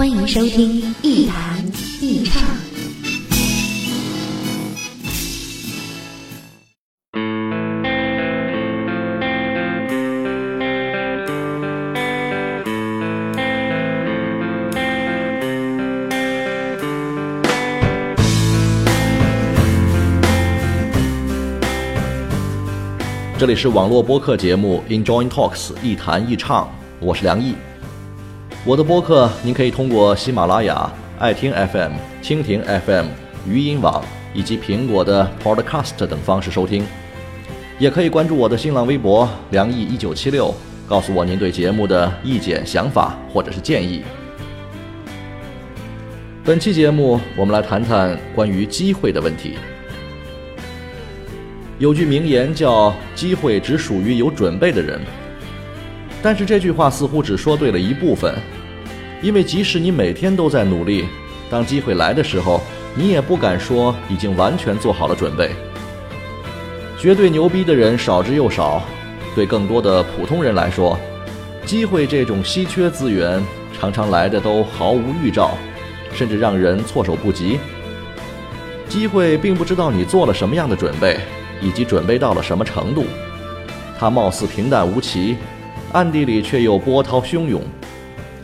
欢迎收听一谈一唱。这里是网络播客节目 Enjoy Talks 一谈一唱，我是梁毅。我的播客您可以通过喜马拉雅、爱听 FM、蜻蜓 FM、语音网以及苹果的 Podcast 等方式收听，也可以关注我的新浪微博梁毅一九七六，告诉我您对节目的意见、想法或者是建议。本期节目我们来谈谈关于机会的问题。有句名言叫“机会只属于有准备的人”，但是这句话似乎只说对了一部分，因为即使你每天都在努力，当机会来的时候，你也不敢说已经完全做好了准备。绝对牛逼的人少之又少，对更多的普通人来说，机会这种稀缺资源常常来的都毫无预兆，甚至让人措手不及。机会并不知道你做了什么样的准备。以及准备到了什么程度？它貌似平淡无奇，暗地里却又波涛汹涌，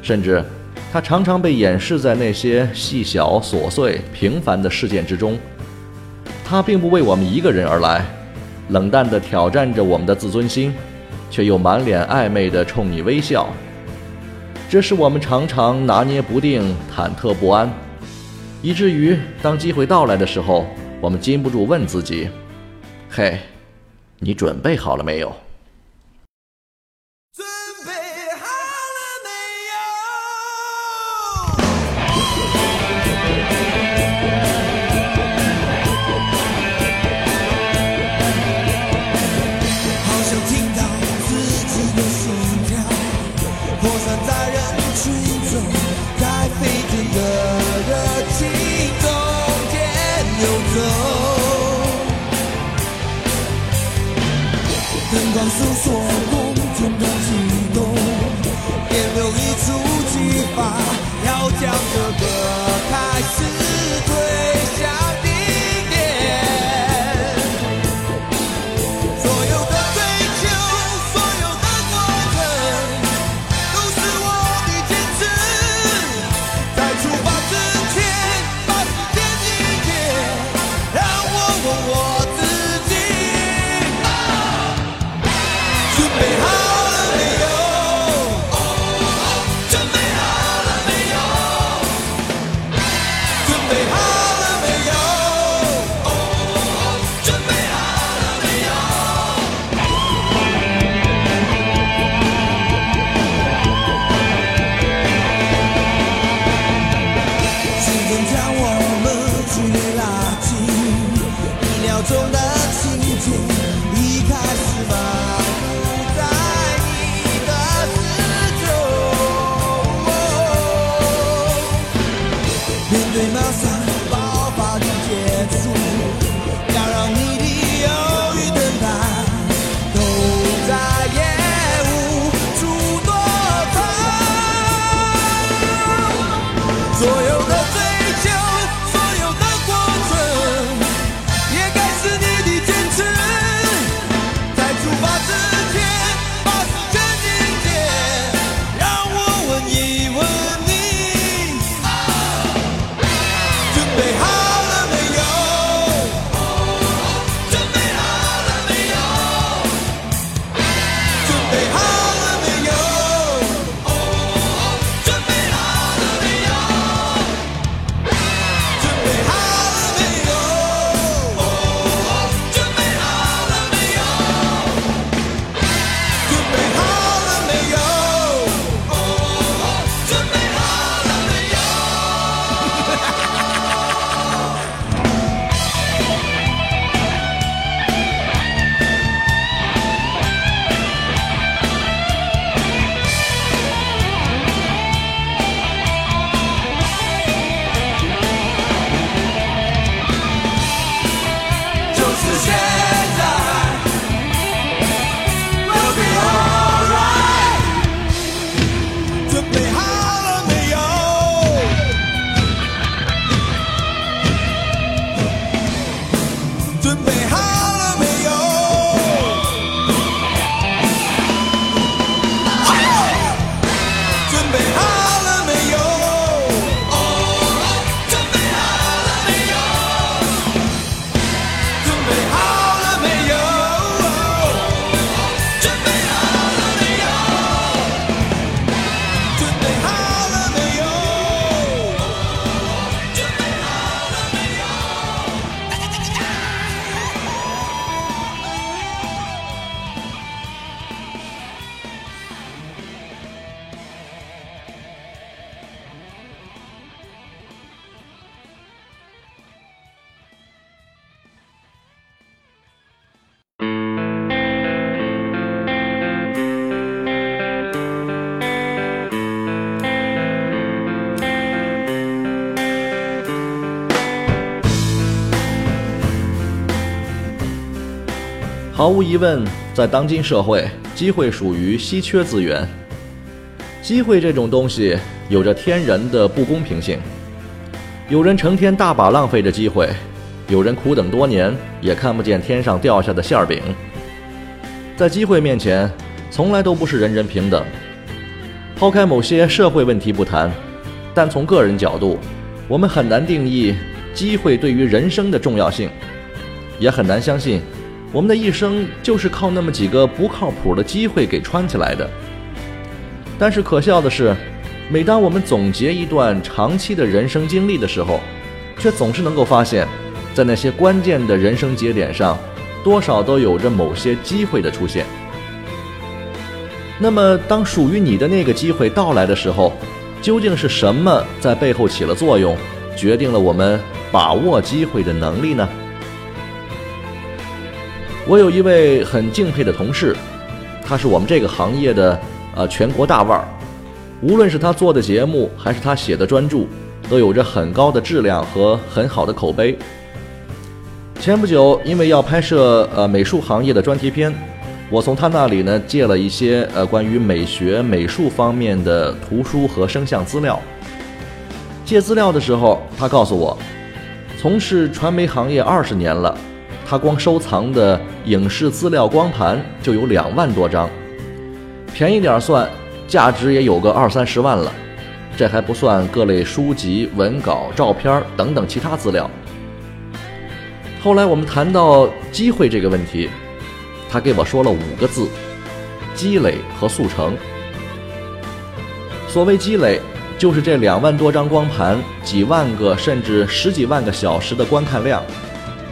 甚至它常常被掩饰在那些细小、琐碎、平凡的事件之中。它并不为我们一个人而来，冷淡地挑战着我们的自尊心，却又满脸暧昧地冲你微笑。这使我们常常拿捏不定、忐忑不安，以至于当机会到来的时候，我们禁不住问自己。嘿，你准备好了没有？诉说梦中的悸动，电流一触即发，要将这毫无疑问，在当今社会，机会属于稀缺资源。机会这种东西有着天然的不公平性，有人成天大把浪费着机会，有人苦等多年也看不见天上掉下的馅儿饼。在机会面前，从来都不是人人平等。抛开某些社会问题不谈，但从个人角度，我们很难定义机会对于人生的重要性，也很难相信我们的一生就是靠那么几个不靠谱的机会给穿起来的。但是可笑的是，每当我们总结一段长期的人生经历的时候，却总是能够发现，在那些关键的人生节点上，多少都有着某些机会的出现。那么，当属于你的那个机会到来的时候，究竟是什么在背后起了作用，决定了我们把握机会的能力呢？我有一位很敬佩的同事，他是我们这个行业的呃全国大腕儿，无论是他做的节目，还是他写的专著，都有着很高的质量和很好的口碑。前不久，因为要拍摄呃美术行业的专题片。我从他那里呢借了一些呃关于美学美术方面的图书和声像资料。借资料的时候，他告诉我，从事传媒行业二十年了，他光收藏的影视资料光盘就有两万多张，便宜点算，价值也有个二三十万了。这还不算各类书籍、文稿、照片等等其他资料。后来我们谈到机会这个问题。他给我说了五个字：积累和速成。所谓积累，就是这两万多张光盘、几万个甚至十几万个小时的观看量，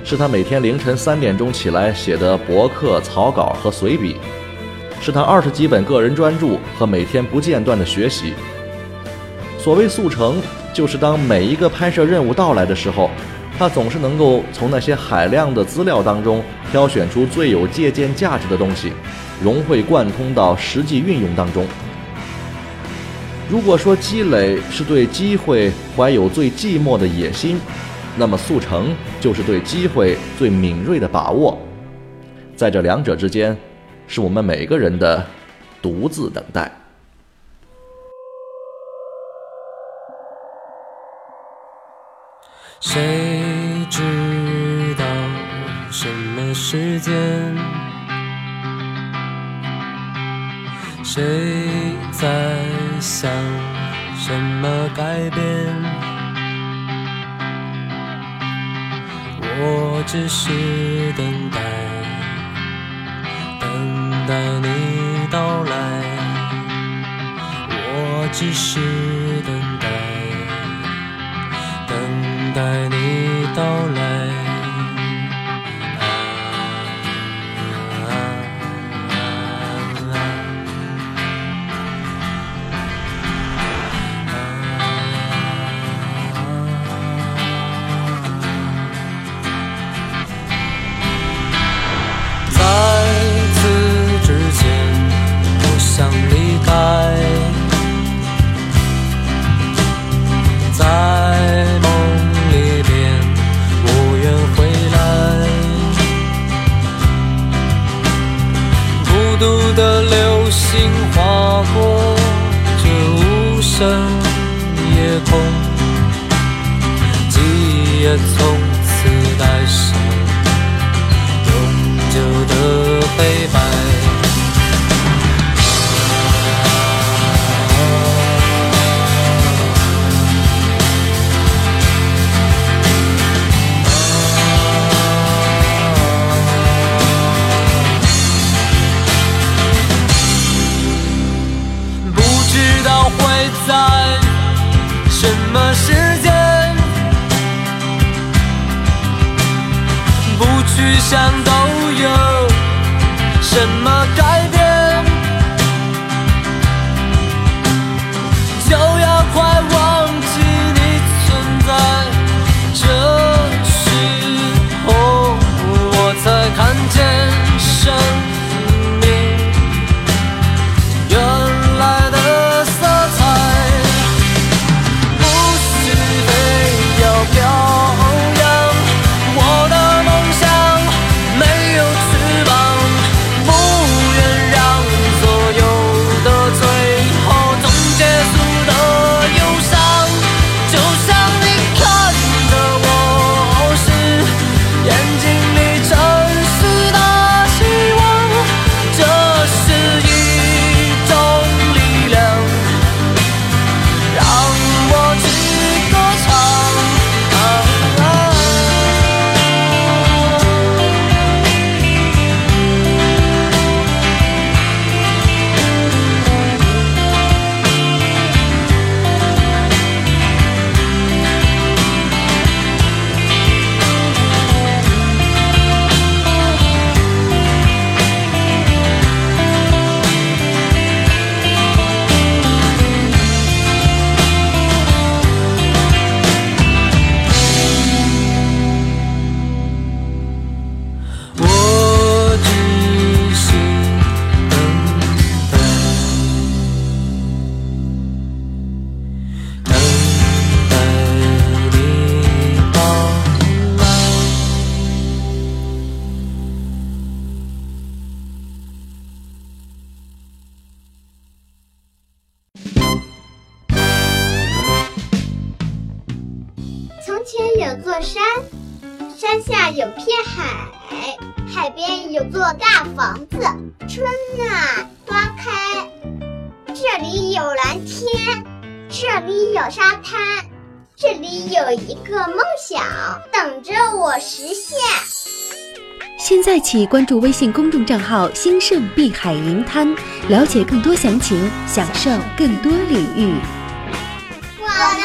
是他每天凌晨三点钟起来写的博客草稿和随笔，是他二十几本个人专著和每天不间断的学习。所谓速成，就是当每一个拍摄任务到来的时候。他总是能够从那些海量的资料当中挑选出最有借鉴价值的东西，融会贯通到实际运用当中。如果说积累是对机会怀有最寂寞的野心，那么速成就是对机会最敏锐的把握。在这两者之间，是我们每个人的独自等待。谁知道什么时间？谁在想什么改变？我只是等待，等待你到来。我只是等待。等待你到来。有一个梦想等着我实现。现在起关注微信公众账号“兴盛碧海银滩”，了解更多详情，享受更多领域。我们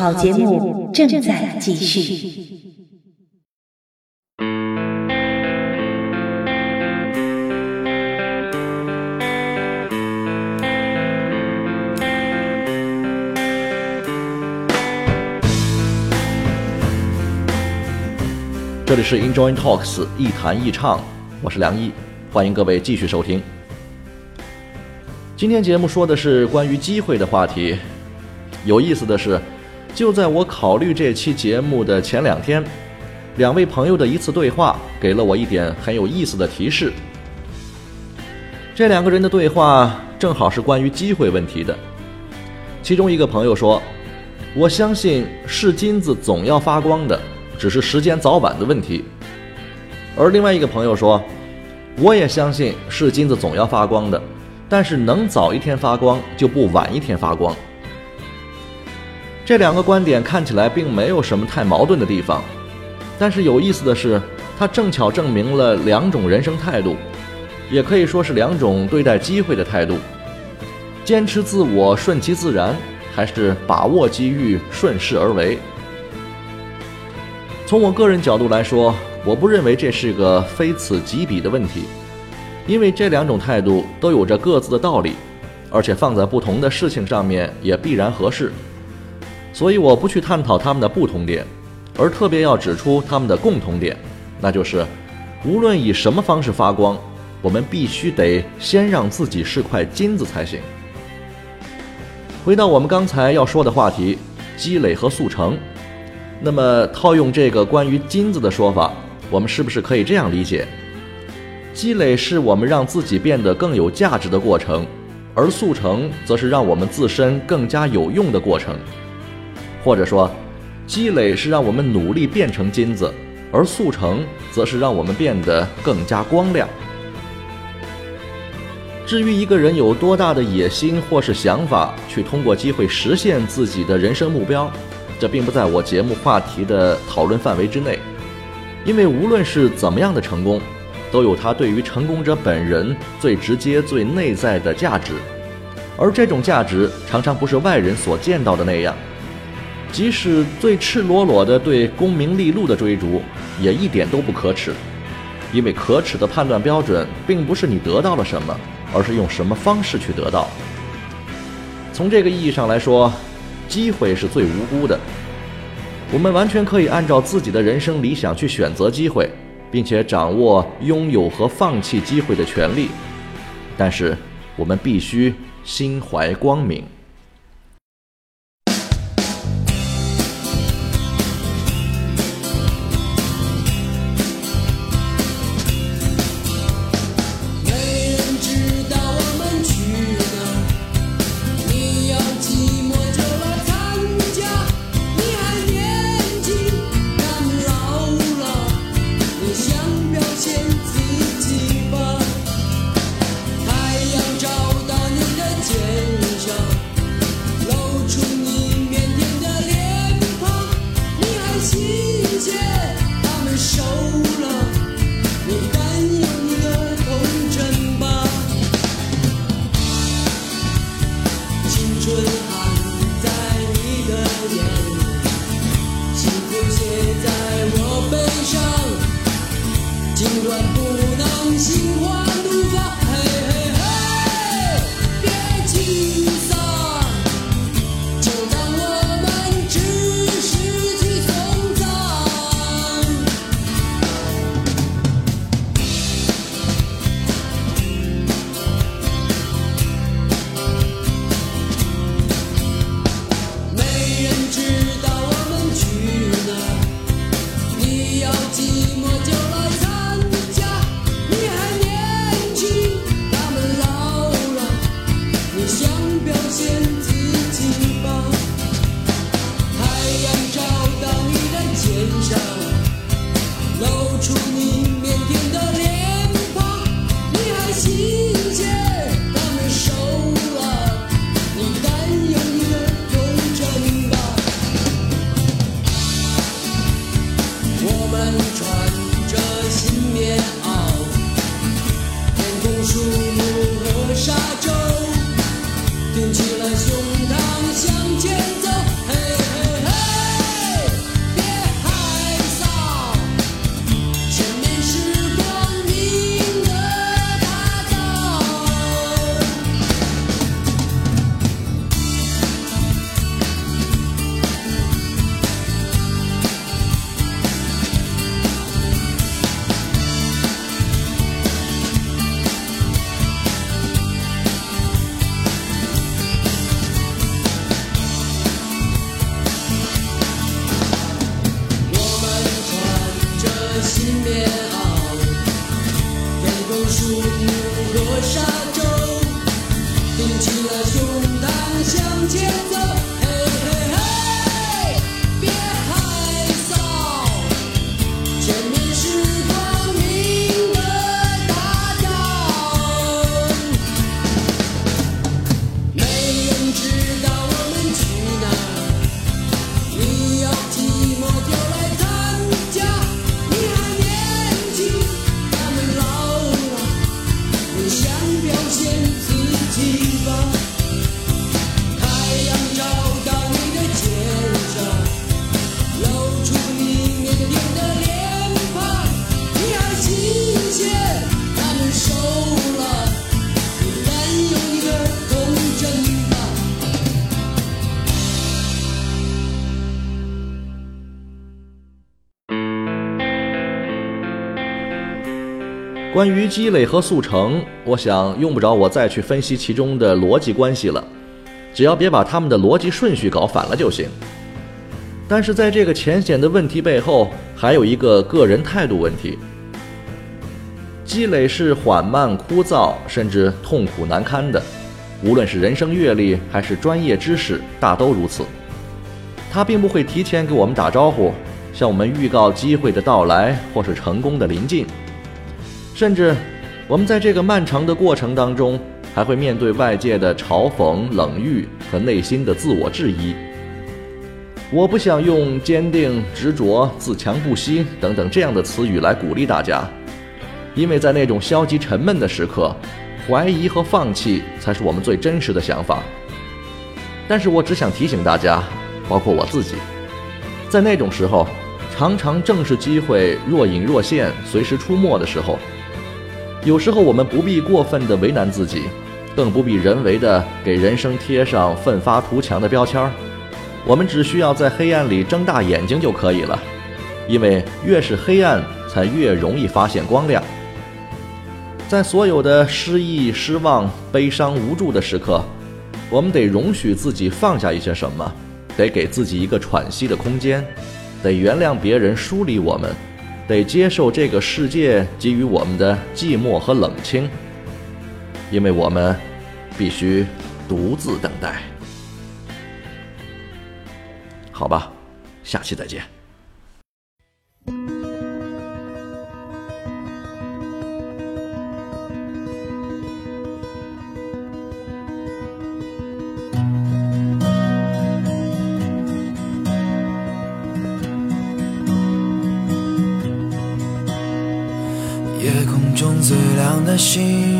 好节目正在继续。这里是 Enjoy Talks 一谈一唱，我是梁毅，欢迎各位继续收听。今天节目说的是关于机会的话题。有意思的是，就在我考虑这期节目的前两天，两位朋友的一次对话给了我一点很有意思的提示。这两个人的对话正好是关于机会问题的。其中一个朋友说：“我相信是金子总要发光的。”只是时间早晚的问题。而另外一个朋友说：“我也相信是金子总要发光的，但是能早一天发光就不晚一天发光。”这两个观点看起来并没有什么太矛盾的地方，但是有意思的是，它正巧证明了两种人生态度，也可以说是两种对待机会的态度：坚持自我、顺其自然，还是把握机遇、顺势而为。从我个人角度来说，我不认为这是个非此即彼的问题，因为这两种态度都有着各自的道理，而且放在不同的事情上面也必然合适。所以我不去探讨他们的不同点，而特别要指出他们的共同点，那就是无论以什么方式发光，我们必须得先让自己是块金子才行。回到我们刚才要说的话题，积累和速成。那么，套用这个关于金子的说法，我们是不是可以这样理解：积累是我们让自己变得更有价值的过程，而速成则是让我们自身更加有用的过程。或者说，积累是让我们努力变成金子，而速成则是让我们变得更加光亮。至于一个人有多大的野心或是想法，去通过机会实现自己的人生目标。这并不在我节目话题的讨论范围之内，因为无论是怎么样的成功，都有它对于成功者本人最直接、最内在的价值，而这种价值常常不是外人所见到的那样。即使最赤裸裸的对功名利禄的追逐，也一点都不可耻，因为可耻的判断标准并不是你得到了什么，而是用什么方式去得到。从这个意义上来说。机会是最无辜的，我们完全可以按照自己的人生理想去选择机会，并且掌握拥有和放弃机会的权利。但是，我们必须心怀光明。关于积累和速成，我想用不着我再去分析其中的逻辑关系了，只要别把他们的逻辑顺序搞反了就行。但是在这个浅显的问题背后，还有一个个人态度问题。积累是缓慢、枯燥，甚至痛苦难堪的，无论是人生阅历还是专业知识，大都如此。它并不会提前给我们打招呼，向我们预告机会的到来或是成功的临近。甚至，我们在这个漫长的过程当中，还会面对外界的嘲讽、冷遇和内心的自我质疑。我不想用坚定、执着、自强不息等等这样的词语来鼓励大家，因为在那种消极沉闷的时刻，怀疑和放弃才是我们最真实的想法。但是我只想提醒大家，包括我自己，在那种时候，常常正是机会若隐若现、随时出没的时候。有时候我们不必过分的为难自己，更不必人为的给人生贴上奋发图强的标签儿。我们只需要在黑暗里睁大眼睛就可以了，因为越是黑暗，才越容易发现光亮。在所有的失意、失望、悲伤、无助的时刻，我们得容许自己放下一些什么，得给自己一个喘息的空间，得原谅别人疏离我们，得接受这个世界给予我们的寂寞和冷清，因为我们必须独自等待。好吧，下期再见。最亮的星，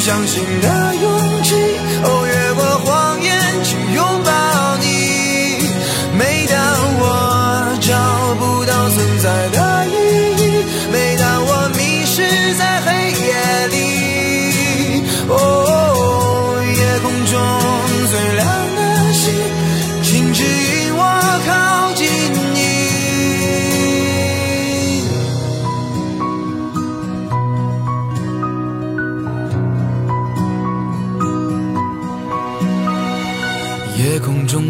相信的勇气。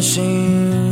心。